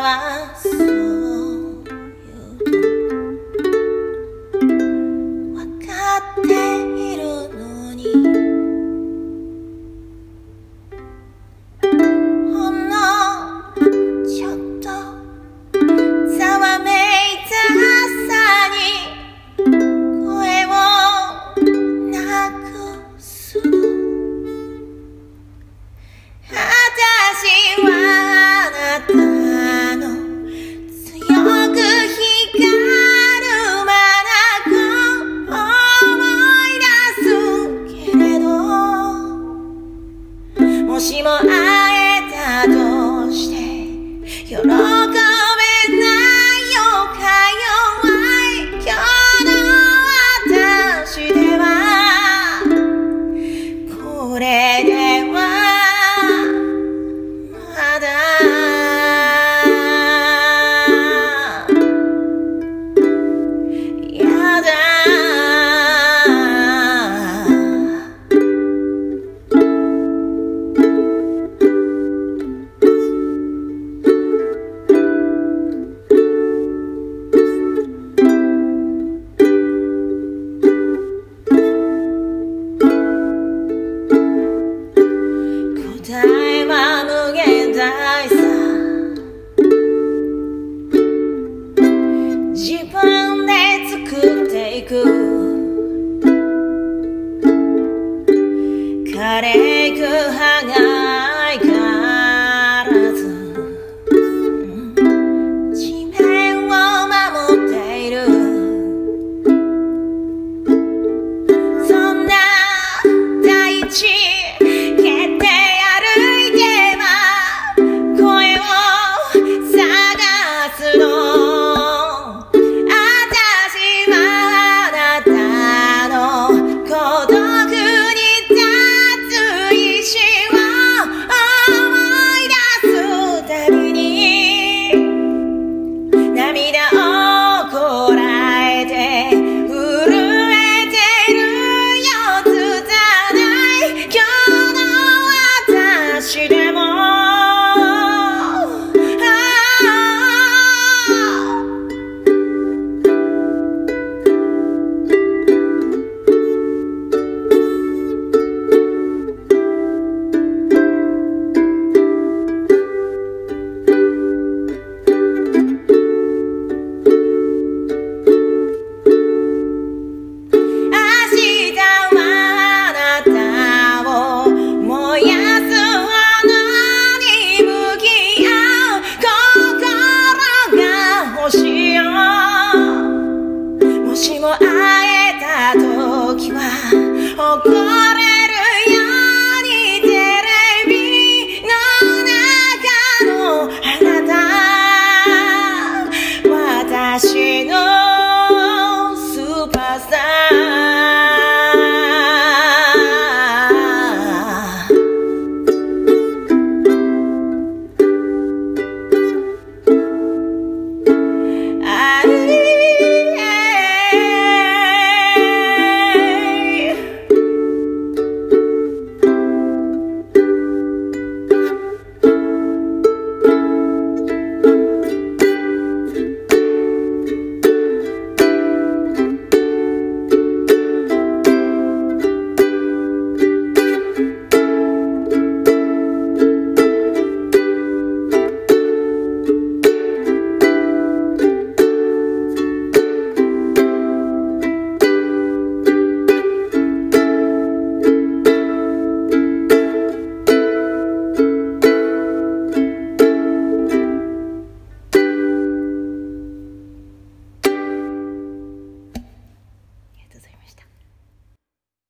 晚もしも会えたとして喜ぶ time.